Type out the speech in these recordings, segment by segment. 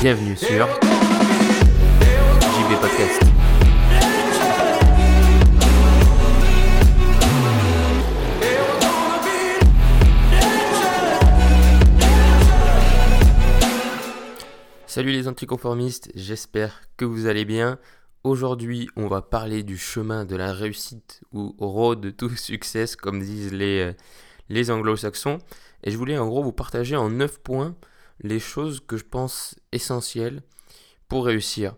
Bienvenue sur JB Podcast. Salut les anticonformistes, j'espère que vous allez bien. Aujourd'hui, on va parler du chemin de la réussite ou road to success, comme disent les, euh, les anglo-saxons. Et je voulais en gros vous partager en 9 points les choses que je pense essentielles pour réussir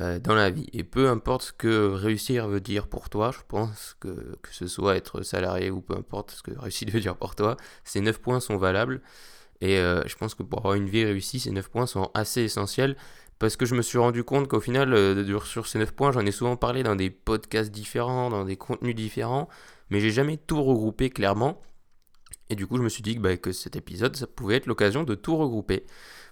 euh, dans la vie. Et peu importe ce que réussir veut dire pour toi, je pense que que ce soit être salarié ou peu importe ce que réussite veut dire pour toi, ces 9 points sont valables. Et euh, je pense que pour avoir une vie réussie, ces 9 points sont assez essentiels parce que je me suis rendu compte qu'au final, euh, sur ces 9 points, j'en ai souvent parlé dans des podcasts différents, dans des contenus différents, mais j'ai jamais tout regroupé clairement. Et du coup, je me suis dit que, bah, que cet épisode, ça pouvait être l'occasion de tout regrouper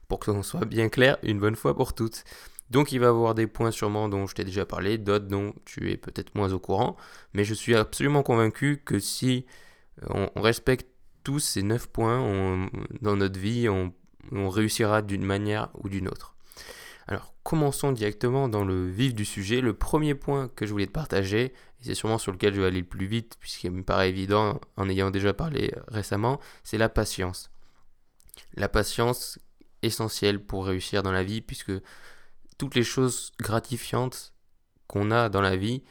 pour que l'on soit bien clair une bonne fois pour toutes. Donc il va y avoir des points sûrement dont je t'ai déjà parlé, d'autres dont tu es peut-être moins au courant, mais je suis absolument convaincu que si on respecte tous ces 9 points dans notre vie, on, on réussira d'une manière ou d'une autre. Alors commençons directement dans le vif du sujet. Le premier point que je voulais te partager, et c'est sûrement sur lequel je vais aller le plus vite, puisqu'il me paraît évident en ayant déjà parlé euh, récemment, c'est la patience. La patience essentielle pour réussir dans la vie, puisque toutes les choses gratifiantes qu'on a dans la vie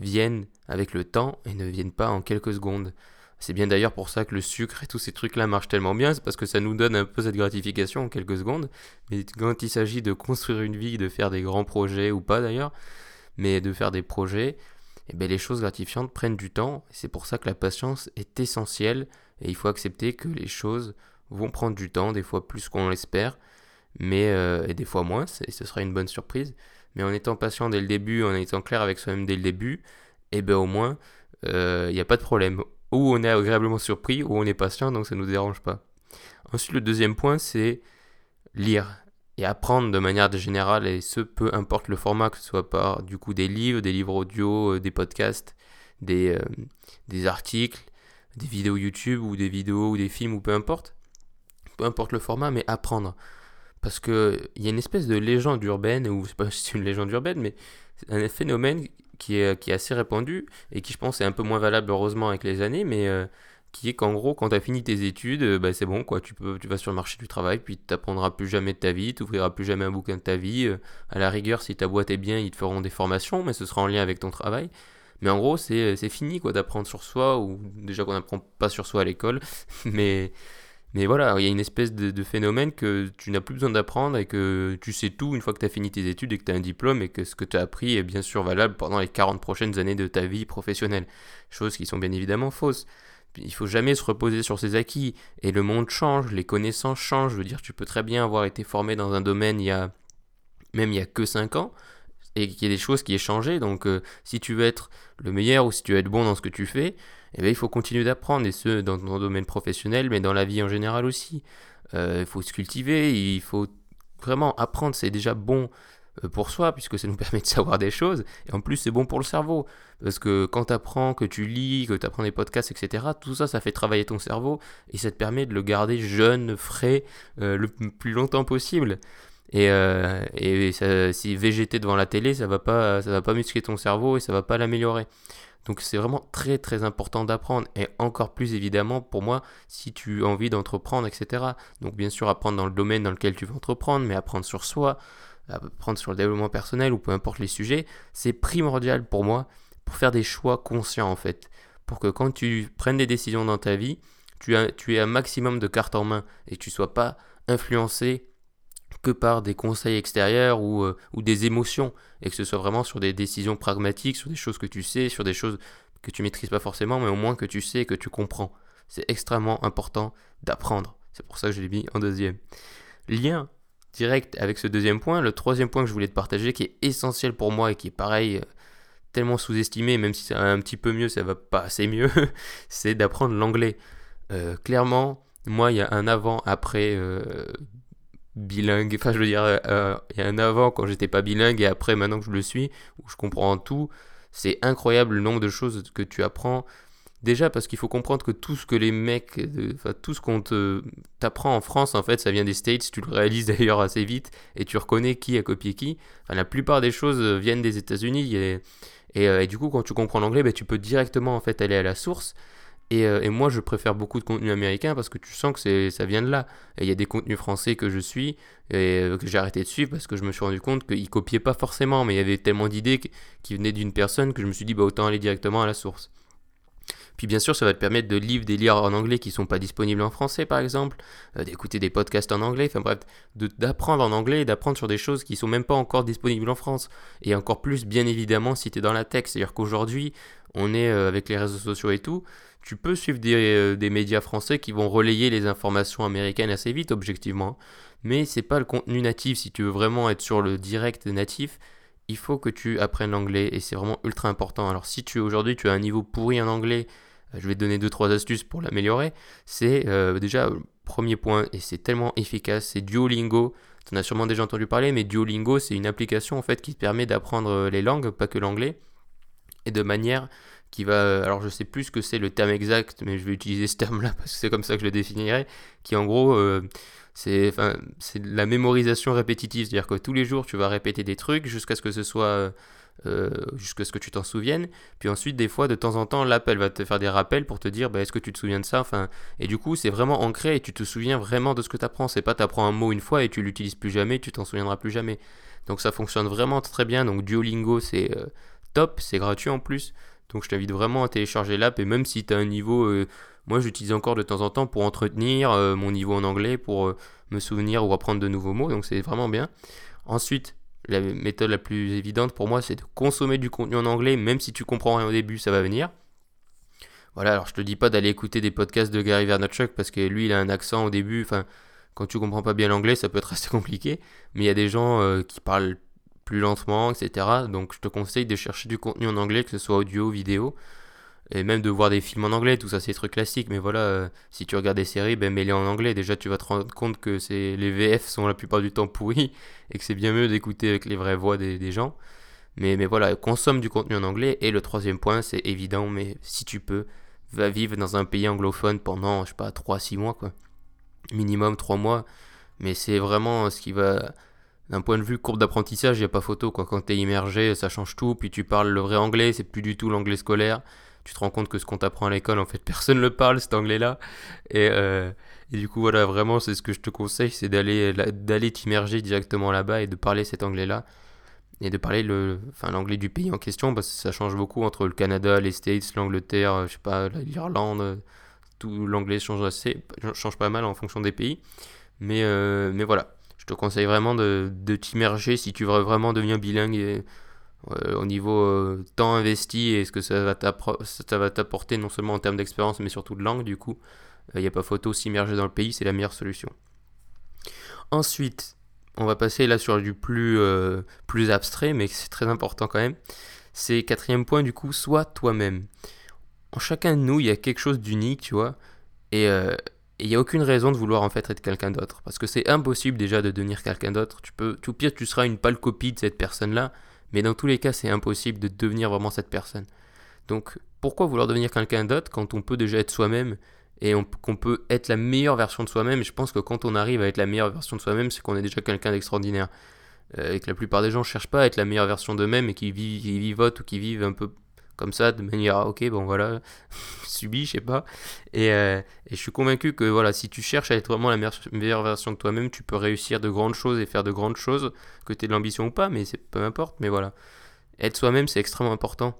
viennent avec le temps et ne viennent pas en quelques secondes. C'est bien d'ailleurs pour ça que le sucre et tous ces trucs-là marchent tellement bien, c'est parce que ça nous donne un peu cette gratification en quelques secondes. Mais quand il s'agit de construire une vie, de faire des grands projets ou pas d'ailleurs, mais de faire des projets, eh ben les choses gratifiantes prennent du temps. C'est pour ça que la patience est essentielle et il faut accepter que les choses vont prendre du temps, des fois plus qu'on l'espère, mais euh, et des fois moins, et ce sera une bonne surprise. Mais en étant patient dès le début, en étant clair avec soi-même dès le début, et ben au moins, il n'y a pas de problème. Ou on est agréablement surpris, ou on est patient, donc ça ne nous dérange pas. Ensuite, le deuxième point, c'est lire et apprendre de manière générale, et ce, peu importe le format, que ce soit par du coup des livres, des livres audio, euh, des podcasts, des, euh, des articles, des vidéos YouTube, ou des vidéos, ou des films, ou peu importe. Peu importe le format, mais apprendre. Parce que il y a une espèce de légende urbaine, ou c'est pas si c'est une légende urbaine, mais un phénomène qui est, qui est assez répandu et qui je pense est un peu moins valable heureusement avec les années, mais euh, qui est qu'en gros quand tu as fini tes études, euh, bah, c'est bon quoi, tu, peux, vas sur le marché du travail, puis tu n'apprendras plus jamais de ta vie, tu plus jamais un bouquin de ta vie. euh, à la rigueur, si ta boîte est bien, ils te feront des formations, mais ce sera en lien avec ton travail. Mais en gros, c'est c'est fini quoi d'apprendre sur soi, ou déjà qu'on n'apprend pas sur soi à l'école, mais mais voilà, il y a une espèce de, phénomène que tu n'as plus besoin d'apprendre et que tu sais tout une fois que tu as fini tes études et que tu as un diplôme et que ce que tu as appris est bien sûr valable pendant les 40 prochaines années de ta vie professionnelle. Choses qui sont bien évidemment fausses. Il faut jamais se reposer sur ses acquis et le monde change, les connaissances changent. Je veux dire, tu peux très bien avoir été formé dans un domaine il y a même il y a que 5 ans et qu'il y a des choses qui aient changé. Donc euh, si tu veux être le meilleur ou si tu veux être bon dans ce que tu fais, eh bien, il faut continuer d'apprendre, et ce, dans ton domaine professionnel, mais dans la vie en général aussi. Euh, il faut se cultiver, il faut vraiment apprendre, c'est déjà bon euh, pour soi, puisque ça nous permet de savoir des choses, et en plus c'est bon pour le cerveau, parce que quand tu apprends, que tu lis, que tu apprends des podcasts, etc., tout ça, ça fait travailler ton cerveau, et ça te permet de le garder jeune, frais, euh, le plus longtemps possible. Et, si végéter devant la télé, ça va va pas muscler ton cerveau et ça va pas l'améliorer. Donc c'est vraiment très très important d'apprendre et encore plus évidemment pour moi si tu as envie d'entreprendre, etc. Donc bien sûr apprendre dans le domaine dans lequel tu veux entreprendre, mais apprendre sur soi, apprendre sur le développement personnel ou peu importe les sujets, c'est primordial pour moi pour faire des choix conscients en fait. Pour que quand tu prennes des décisions dans ta vie, tu, aies un maximum de cartes en main et que tu sois pas influencé que par des conseils extérieurs ou, euh, ou des émotions, et que ce soit vraiment sur des décisions pragmatiques, sur des choses que tu sais, sur des choses que tu maîtrises pas forcément, mais au moins que tu sais que tu comprends. C'est extrêmement important d'apprendre. C'est pour ça que je l'ai mis en deuxième. Lien direct avec ce deuxième point, le troisième point que je voulais te partager, qui est essentiel pour moi et qui est pareil, euh, tellement sous-estimé, même si ça va un petit peu mieux, ça va pas assez mieux, c'est d'apprendre l'anglais. Euh, clairement, moi, il y a un avant-après bilingue. Enfin, je veux dire, euh, il y a un avant quand j'étais pas bilingue et après maintenant que je le suis, où je comprends tout. C'est incroyable le nombre de choses que tu apprends. Déjà parce qu'il faut comprendre que tout ce que les mecs, de- enfin tout ce qu'on t'apprend en France, en fait, ça vient des States. Tu le réalises d'ailleurs assez vite et tu reconnais qui a copié qui. Enfin, la plupart des choses euh, viennent des États-Unis et, et, euh, et du coup, quand tu comprends l'anglais, ben, tu peux directement en fait aller à la source. Et, euh, et moi, je préfère beaucoup de contenu américain parce que tu sens que ça vient de là. Et il y a des contenus français que je suis et euh, que j'ai arrêté de suivre parce que je me suis rendu compte qu'ils copiaient pas forcément, mais il y avait tellement d'idées qui venaient d'une personne que je me suis dit, bah, autant aller directement à la source. Puis bien sûr, ça va te permettre de lire des livres en anglais qui sont pas disponibles en français, par exemple, euh, d'écouter des podcasts en anglais, enfin bref, d'apprendre en anglais et d'apprendre sur des choses qui sont même pas encore disponibles en France. Et encore plus, bien évidemment, si tu es dans la tech. C'est-à-dire qu'aujourd'hui, on est avec les réseaux sociaux et tout, tu peux suivre des, euh, des médias français qui vont relayer les informations américaines assez vite, objectivement. Mais c'est pas le contenu natif. Si tu veux vraiment être sur le direct natif, il faut que tu apprennes l'anglais et c'est vraiment ultra important. Alors si tu aujourd'hui tu as un niveau pourri en anglais, euh, je vais te donner deux trois astuces pour l'améliorer. C'est euh, déjà euh, premier point et c'est tellement efficace, c'est Duolingo. Tu en as sûrement déjà entendu parler, mais Duolingo c'est une application en fait qui te permet d'apprendre les langues, pas que l'anglais, et de manière qui va, euh, alors je sais plus ce que c'est le terme exact, mais je vais utiliser ce terme-là parce que c'est comme ça que je le définirais, qui en gros euh, c'est la mémorisation répétitive, c'est-à-dire que tous les jours tu vas répéter des trucs jusqu'à ce que ce soit euh, jusqu'à ce que tu t'en souviennes. Puis ensuite, des fois, de temps en temps, l'app, elle va te faire des rappels pour te dire, bah, est-ce que tu te souviens de ça? Enfin, Et du coup, c'est vraiment ancré et tu te souviens vraiment de ce que tu apprends. C'est pas tu apprends un mot une fois et tu l'utilises plus jamais, tu t'en souviendras plus jamais. Donc ça fonctionne vraiment très bien. Donc Duolingo, c'est top, c'est gratuit en plus. Donc je t'invite vraiment à télécharger l'app et même si tu as un niveau... euh, moi, j'utilise encore de temps en temps pour entretenir euh, mon niveau en anglais, pour euh, me souvenir ou apprendre de nouveaux mots. Donc c'est vraiment bien. Ensuite, la méthode la plus évidente pour moi, c'est de consommer du contenu en anglais, même si tu comprends rien au début, ça va venir. Voilà, alors je te dis pas d'aller écouter des podcasts de Gary Vaynerchuk parce que lui, il a un accent au début. Enfin, quand tu comprends pas bien l'anglais, ça peut être assez compliqué. Mais il y a des gens qui parlent plus lentement, etc. Donc je te conseille de chercher du contenu en anglais, que ce soit audio, vidéo, et même de voir des films en anglais. Tout ça, c'est des trucs classiques. Mais voilà, euh, si tu regardes des séries, ben mets-les en anglais. Déjà, tu vas te rendre compte que c'est les VF sont la plupart du temps pourris et que c'est bien mieux d'écouter avec les vraies voix des, des gens. Mais, mais voilà, consomme du contenu en anglais. Et le troisième point, c'est évident, mais si tu peux, va vivre dans un pays anglophone pendant, je sais pas, 3-6 mois, quoi. Minimum 3 mois. Mais c'est vraiment ce qui va. D'un point de vue courbe d'apprentissage, il n'y a pas photo, quoi. Quand tu es immergé, ça change tout. Puis tu parles le vrai anglais, c'est plus du tout l'anglais scolaire. Tu te rends compte que ce qu'on t'apprend à l'école, en fait, personne le parle, cet anglais-là. Et, euh, et du coup, voilà, vraiment, c'est ce que je te conseille, c'est d'aller t'immerger directement là-bas et de parler cet anglais-là et de parler le, enfin, l'anglais du pays en question, parce que ça change beaucoup entre le Canada, les States, l'Angleterre, euh, je sais pas, l'Irlande, euh, tout l'anglais change assez, change pas mal en fonction des pays. Mais, mais voilà, je te conseille vraiment de, de t'immerger si tu veux vraiment devenir bilingue euh, au niveau euh, temps investi et ce que ça va, t'apporter non seulement en termes d'expérience mais surtout de langue du coup. Il n'y a pas photo, s'immerger dans le pays, c'est la meilleure solution. Ensuite, on va passer là sur du plus, euh, plus abstrait, mais c'est très important quand même. C'est quatrième point, du coup, sois toi-même. En chacun de nous, il y a quelque chose d'unique, tu vois, et euh, et il n'y a aucune raison de vouloir en fait être quelqu'un d'autre. Parce que c'est impossible déjà de devenir quelqu'un d'autre. Tu peux, tout pire, tu seras une pâle copie de cette personne-là, mais dans tous les cas, c'est impossible de devenir vraiment cette personne. Donc, pourquoi vouloir devenir quelqu'un d'autre quand on peut déjà être soi-même et on- qu'on peut être la meilleure version de soi-même? Je pense que quand on arrive à être la meilleure version de soi-même, c'est qu'on est déjà quelqu'un d'extraordinaire. Euh, et que la plupart des gens ne cherchent pas à être la meilleure version d'eux-mêmes et qui vivent, qui vivotent ou qui vivent un peu comme ça, de manière, ah, ok, bon voilà, subi, je sais pas. Et, euh, et je suis convaincu que voilà, si tu cherches à être vraiment la meilleure, meilleure version de toi-même, tu peux réussir de grandes choses et faire de grandes choses, que tu aies de l'ambition ou pas, mais c'est peu importe, mais voilà. Être soi-même, c'est extrêmement important.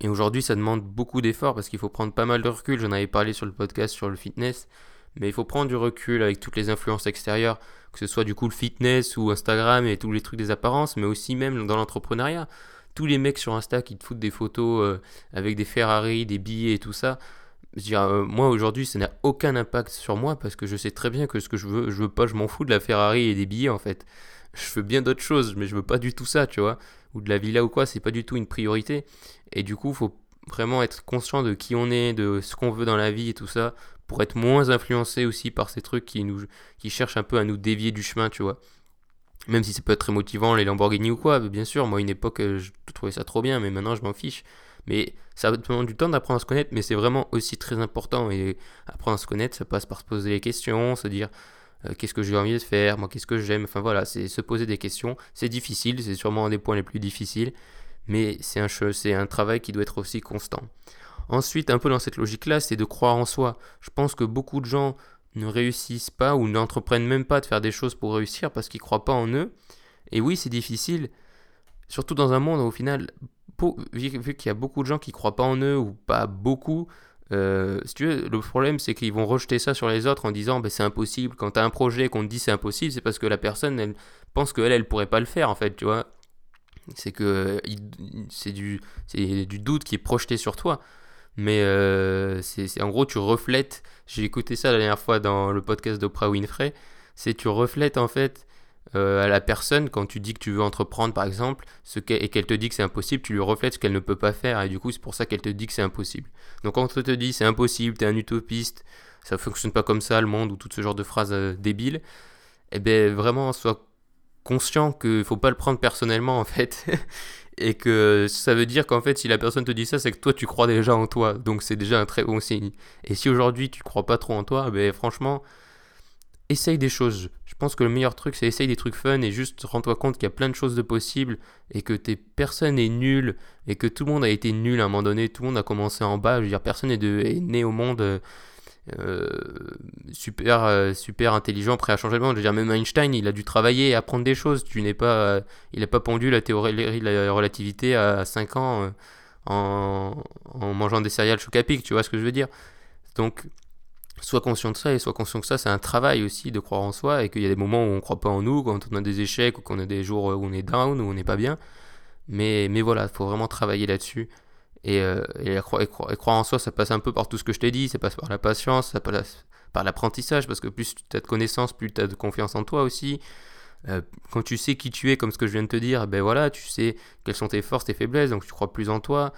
Et aujourd'hui, ça demande beaucoup d'efforts parce qu'il faut prendre pas mal de recul. J'en avais parlé sur le podcast sur le fitness, mais il faut prendre du recul avec toutes les influences extérieures, que ce soit du coup le fitness ou Instagram et tous les trucs des apparences, mais aussi même dans l'entrepreneuriat. Tous les mecs sur Insta qui te foutent des photos euh, avec des Ferrari, des billets et tout ça. Je euh, moi aujourd'hui, ça n'a aucun impact sur moi parce que je sais très bien que ce que je veux, je veux pas, je m'en fous de la Ferrari et des billets en fait. Je veux bien d'autres choses, mais je veux pas du tout ça, tu vois. Ou de la villa ou quoi, c'est pas du tout une priorité. Et du coup, faut vraiment être conscient de qui on est, de ce qu'on veut dans la vie et tout ça, pour être moins influencé aussi par ces trucs qui, qui cherchent un peu à nous dévier du chemin, tu vois. Même si ça peut être très motivant, les Lamborghini ou quoi, bien sûr, moi, une époque, euh, je trouvais ça trop bien, mais maintenant, je m'en fiche. Mais ça demande du temps d'apprendre à se connaître, mais c'est vraiment aussi très important. Et apprendre à se connaître, ça passe par se poser des questions, se dire euh, qu'est-ce que j'ai envie de faire, moi, qu'est-ce que j'aime. Enfin voilà, c'est se poser des questions. C'est difficile, c'est sûrement un des points les plus difficiles, mais c'est un, c'est un travail qui doit être aussi constant. Ensuite, un peu dans cette logique-là, c'est de croire en soi. Je pense que beaucoup de gens ne réussissent pas ou n'entreprennent même pas de faire des choses pour réussir parce qu'ils ne croient pas en eux. Et oui, c'est difficile, surtout dans un monde où, au final, vu qu'il y a beaucoup de gens qui ne croient pas en eux ou pas beaucoup, euh, si tu veux, le problème c'est qu'ils vont rejeter ça sur les autres en disant bah, c'est impossible. Quand tu as un projet qu'on te dit c'est impossible, c'est parce que la personne elle pense qu'elle elle pourrait pas le faire en fait, tu vois. C'est que c'est du, du doute qui est projeté sur toi. Mais euh, c'est en gros, tu reflètes. J'ai écouté ça la dernière fois dans le podcast d'Oprah Winfrey. C'est tu reflètes en fait euh, à la personne quand tu dis que tu veux entreprendre par exemple ce et qu'elle te dit que c'est impossible, tu lui reflètes ce qu'elle ne peut pas faire et du coup c'est pour ça qu'elle te dit que c'est impossible. Donc quand on te dit c'est impossible, t'es un utopiste, ça fonctionne pas comme ça le monde ou tout ce genre de phrases euh, débiles, eh bien vraiment sois conscient qu'il faut pas le prendre personnellement en fait et que ça veut dire qu'en fait si la personne te dit ça c'est que toi tu crois déjà en toi. Donc c'est déjà un très bon signe. Et si aujourd'hui tu crois pas trop en toi ben franchement essaye des choses. Je pense que le meilleur truc c'est essaye des trucs fun et juste rends-toi compte qu'il y a plein de choses de possibles et que t'es personne est nul et que tout le monde a été nul à un moment donné. Tout le monde a commencé en bas. Je veux dire personne est, de, est né au monde euh, super, euh, super intelligent, prêt à changer le monde. Je veux dire, même Einstein, il a dû travailler et apprendre des choses. Tu n'es pas, euh, il n'a pas pendu la théorie de la relativité à 5 ans en, mangeant des céréales choc tu vois ce que je veux dire? Donc, sois conscient de ça et sois conscient que ça, c'est un travail aussi de croire en soi et qu'il y a des moments où on ne croit pas en nous, quand on a des échecs ou qu'on a des jours où on est down, où on n'est pas bien. Mais, mais voilà, il faut vraiment travailler là-dessus. Et, euh, et, croire, en soi, ça passe un peu par tout ce que je t'ai dit, ça passe par la patience, ça passe par l'apprentissage, parce que plus tu as de connaissances, plus tu as de confiance en toi aussi. Euh, quand tu sais qui tu es, comme ce que je viens de te dire, ben voilà, tu sais quelles sont tes forces, tes faiblesses, donc tu crois plus en toi.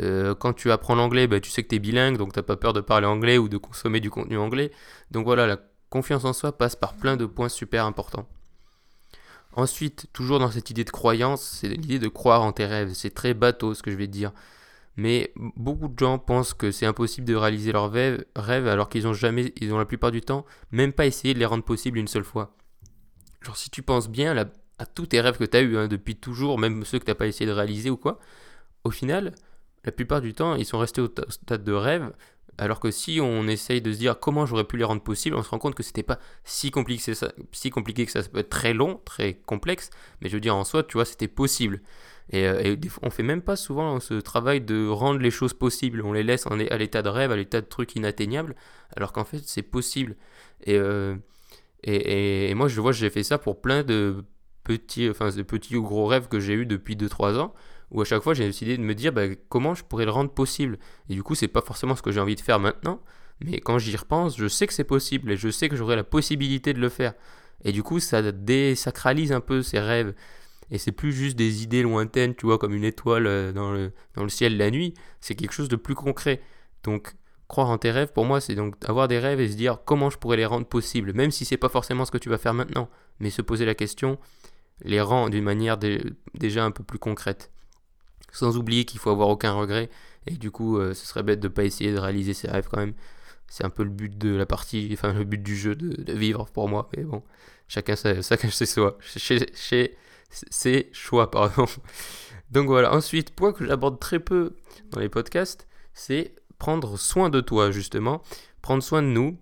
Euh, quand tu apprends l'anglais, ben, tu sais que tu es bilingue, donc tu pas peur de parler anglais ou de consommer du contenu anglais. Donc voilà, la confiance en soi passe par plein de points super importants. Ensuite, toujours dans cette idée de croyance, c'est l'idée de croire en tes rêves. C'est très bateau ce que je vais te dire. Mais beaucoup de gens pensent que c'est impossible de réaliser leurs rêves, alors qu'ils ont jamais, ils ont la plupart du temps, même pas essayé de les rendre possibles une seule fois. Genre si tu penses bien à tous tes rêves que tu as eu hein, depuis toujours, même ceux que tu n'as pas essayé de réaliser ou quoi, au final, la plupart du temps, ils sont restés au, stade de rêve, alors que si on essaye de se dire comment j'aurais pu les rendre possibles, on se rend compte que c'était pas si compliqué, ça, si compliqué que ça, ça peut être très long, très complexe, mais je veux dire en soi, tu vois, c'était possible. Et, euh, on fait même pas souvent ce travail de rendre les choses possibles. On les laisse à l'état de rêve, à l'état de truc inatteignable, alors qu'en fait c'est possible. Euh, et, et, moi je vois, j'ai fait ça pour plein de petits, enfin de petits ou gros rêves que j'ai eu depuis 2-3 ans, où à chaque fois j'ai décidé de me dire bah, comment je pourrais le rendre possible. Et du coup c'est pas forcément ce que j'ai envie de faire maintenant, mais quand j'y repense, je sais que c'est possible et je sais que j'aurai la possibilité de le faire. Et du coup ça désacralise un peu ces rêves. Et c'est plus juste des idées lointaines, tu vois, comme une étoile euh, dans le, dans le ciel la nuit. C'est quelque chose de plus concret. Donc, croire en tes rêves, pour moi, c'est donc avoir des rêves et se dire comment je pourrais les rendre possibles, même si c'est pas forcément ce que tu vas faire maintenant, mais se poser la question, les rend d'une manière déjà un peu plus concrète. Sans oublier qu'il faut avoir aucun regret, et du coup, euh, ce serait bête de pas essayer de réaliser ses rêves quand même. C'est un peu le but de la partie, enfin le but du jeu de, vivre pour moi, mais bon, chacun, chacun sait soi. Chez, chez c'est choix, pardon. Donc voilà, ensuite, point que j'aborde très peu dans les podcasts, c'est prendre soin de toi, justement, prendre soin de nous.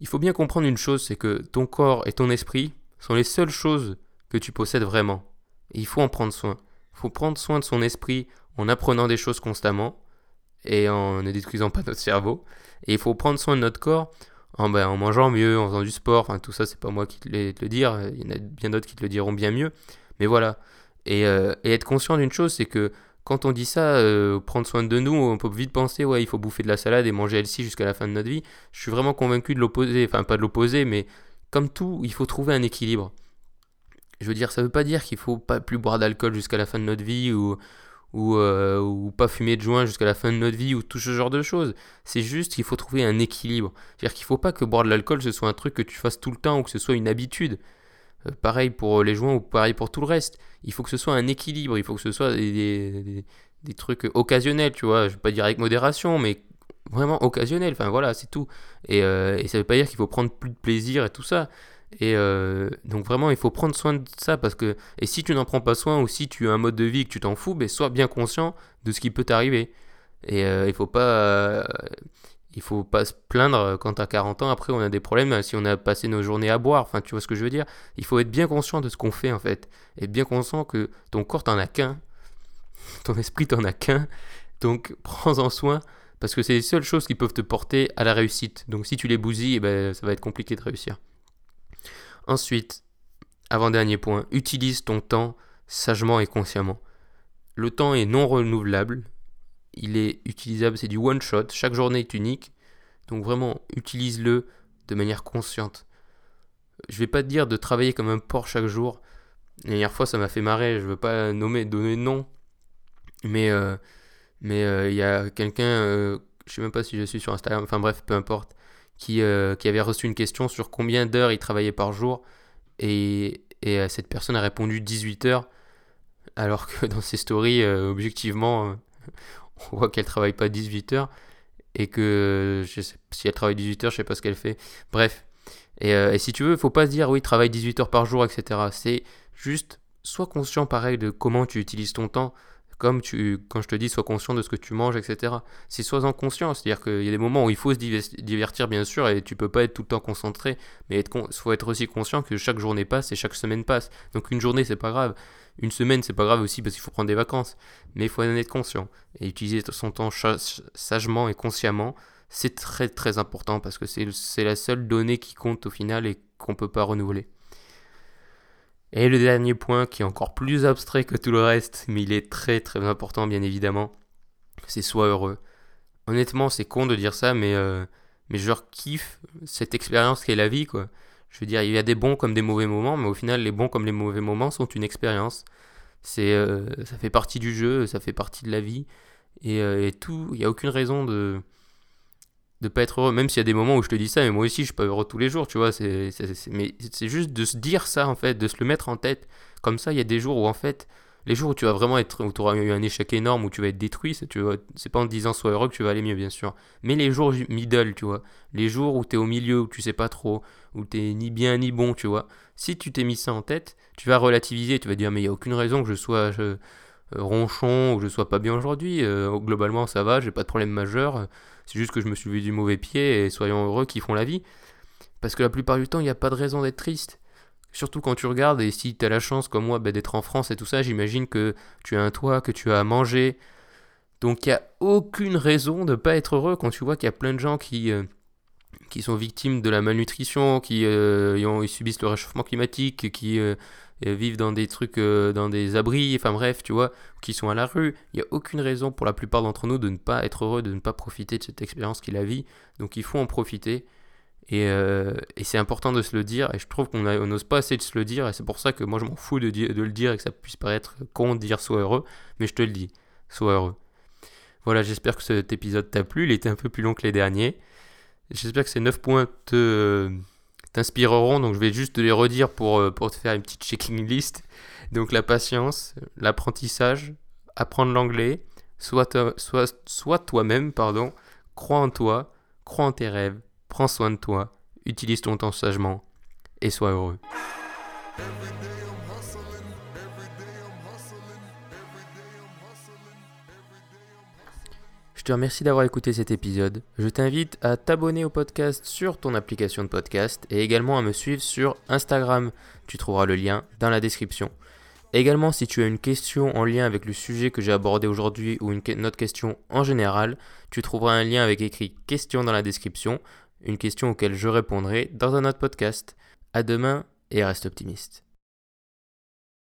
Il faut bien comprendre une chose, c'est que ton corps et ton esprit sont les seules choses que tu possèdes vraiment. Il faut en prendre soin. Il faut prendre soin de son esprit en apprenant des choses constamment et en ne détruisant pas notre cerveau. Et il faut prendre soin de notre corps en, ben, en mangeant mieux, en faisant du sport. Enfin, tout ça, c'est pas moi qui te le dire. Il y en a bien d'autres qui te le diront bien mieux. Mais voilà. Euh, et, être conscient d'une chose, c'est que quand on dit ça, euh, prendre soin de nous, on peut vite penser, ouais, il faut bouffer de la salade et manger healthy jusqu'à la fin de notre vie. Je suis vraiment convaincu de l'opposé, enfin pas de l'opposé, mais comme tout, il faut trouver un équilibre. Je veux dire, ça veut pas dire qu'il faut pas plus boire d'alcool jusqu'à la fin de notre vie ou, ou, euh, ou pas fumer de joint jusqu'à la fin de notre vie ou tout ce genre de choses. C'est juste qu'il faut trouver un équilibre. C'est-à-dire qu'il faut pas que boire de l'alcool ce soit un truc que tu fasses tout le temps ou que ce soit une habitude. Euh, pareil pour les joints ou pareil pour tout le reste. Il faut que ce soit un équilibre, il faut que ce soit des, des, trucs occasionnels, tu vois. Je vais pas dire avec modération, mais vraiment occasionnel. Enfin voilà, c'est tout. Et, euh, et ça veut pas dire qu'il faut prendre plus de plaisir et tout ça. Et euh, donc vraiment, il faut prendre soin de ça parce que et si tu n'en prends pas soin ou si tu as un mode de vie que tu t'en fous, ben sois bien conscient de ce qui peut t'arriver. Et euh, il faut pas euh, il faut pas se plaindre quand à 40 ans après on a des problèmes si on a passé nos journées à boire. Enfin, tu vois ce que je veux dire? Il faut être bien conscient de ce qu'on fait en fait et bien conscient que ton corps t'en a qu'un, ton esprit t'en a qu'un. Donc prends-en soin parce que c'est les seules choses qui peuvent te porter à la réussite. Donc si tu les bousilles, eh ben, ça va être compliqué de réussir. Ensuite, avant-dernier point, utilise ton temps sagement et consciemment. Le temps est non renouvelable, il est utilisable, c'est du one shot, chaque journée est unique, donc vraiment utilise-le de manière consciente. Je vais pas te dire de travailler comme un porc chaque jour. La dernière fois, ça m'a fait marrer, je veux pas nommer, donner de nom, mais euh, euh, il y a quelqu'un, euh, je sais même pas si je suis sur Instagram, enfin bref, peu importe, qui, euh, avait reçu une question sur combien d'heures il travaillait par jour. Et, et cette personne a répondu 18 heures. Alors que dans ses stories, objectivement, on voit qu'elle travaille pas 18 heures. Et que si elle travaille 18 heures, je sais pas ce qu'elle fait. Bref. Et, euh, et si tu veux, faut pas se dire oui, travaille 18 heures par jour, etc. C'est juste, sois conscient pareil de comment tu utilises ton temps. Comme tu, quand je te dis, sois conscient de ce que tu manges, etc. C'est sois-en conscient. C'est-à-dire qu'il y a des moments où il faut se div- divertir, bien sûr, et tu peux pas être tout le temps concentré. Mais il faut être aussi conscient que chaque journée passe et chaque semaine passe. Donc une journée, c'est pas grave. Une semaine, c'est pas grave aussi parce qu'il faut prendre des vacances. Mais il faut en être conscient. Et utiliser son temps sagement et consciemment, c'est très très important parce que c'est c'est la seule donnée qui compte au final et qu'on peut pas renouveler. Et le dernier point qui est encore plus abstrait que tout le reste, mais il est très très important bien évidemment, c'est sois heureux. Honnêtement, c'est con de dire ça, mais, euh, mais je kiffe cette expérience qu'est la vie, quoi. Je veux dire, il y a des bons comme des mauvais moments, mais au final, les bons comme les mauvais moments sont une expérience. C'est, euh, ça fait partie du jeu, ça fait partie de la vie, et, euh, et tout, il n'y a aucune raison de de pas être heureux, même s'il y a des moments où je te dis ça, mais moi aussi je suis pas heureux tous les jours, tu vois, c'est, mais c'est juste de se dire ça en fait, de se le mettre en tête, comme ça il y a des jours où en fait, les jours où tu vas vraiment être, où tu auras eu un échec énorme, où tu vas être détruit, c'est, tu c'est pas en disant sois heureux que tu vas aller mieux bien sûr, mais les jours middle, tu vois, les jours où tu es au milieu, où tu sais pas trop, où tu ni bien ni bon, tu vois, si tu t'es mis ça en tête, tu vas relativiser, tu vas dire mais il y a aucune raison que je sois... ronchon ou je sois pas bien aujourd'hui. Euh, globalement, ça va, j'ai pas de problème majeur. C'est juste que je me suis vu du mauvais pied et soyons heureux qu'ils font la vie. Parce que la plupart du temps, il n'y a pas de raison d'être triste. Surtout quand tu regardes et si tu as la chance, comme moi, bah, d'être en France et tout ça, j'imagine que tu as un toit, que tu as à manger. Donc il n'y a aucune raison de pas être heureux quand tu vois qu'il y a plein de gens qui, euh, qui sont victimes de la malnutrition, qui euh, ont- ils subissent le réchauffement climatique, qui euh, euh, vivent dans des trucs, dans des abris, enfin bref, tu vois, qui sont à la rue. Il n'y a aucune raison pour la plupart d'entre nous de ne pas être heureux, de ne pas profiter de cette expérience qu'est la vie. Donc il faut en profiter. Et, c'est important de se le dire. Et je trouve qu'on n'ose pas assez de se le dire. Et c'est pour ça que moi je m'en fous de, de le dire et que ça puisse paraître con de dire sois heureux. Mais je te le dis, sois heureux. Voilà, j'espère que cet épisode t'a plu. Il était un peu plus long que les derniers. J'espère que ces 9 points te, euh, t'inspireront. Donc je vais juste te les redire pour, euh, pour te faire une petite checking list. Donc la patience, l'apprentissage, apprendre l'anglais, sois, toi- sois, sois toi-même, pardon, crois en toi, crois en tes rêves, prends soin de toi, utilise ton temps sagement et sois heureux. Te remercie d'avoir écouté cet épisode. Je t'invite à t'abonner au podcast sur ton application de podcast et également à me suivre sur Instagram. Tu trouveras le lien dans la description. Également, si tu as une question en lien avec le sujet que j'ai abordé aujourd'hui ou une autre question en général, tu trouveras un lien avec écrit question dans la description, une question auquel je répondrai dans un autre podcast. À demain et reste optimiste.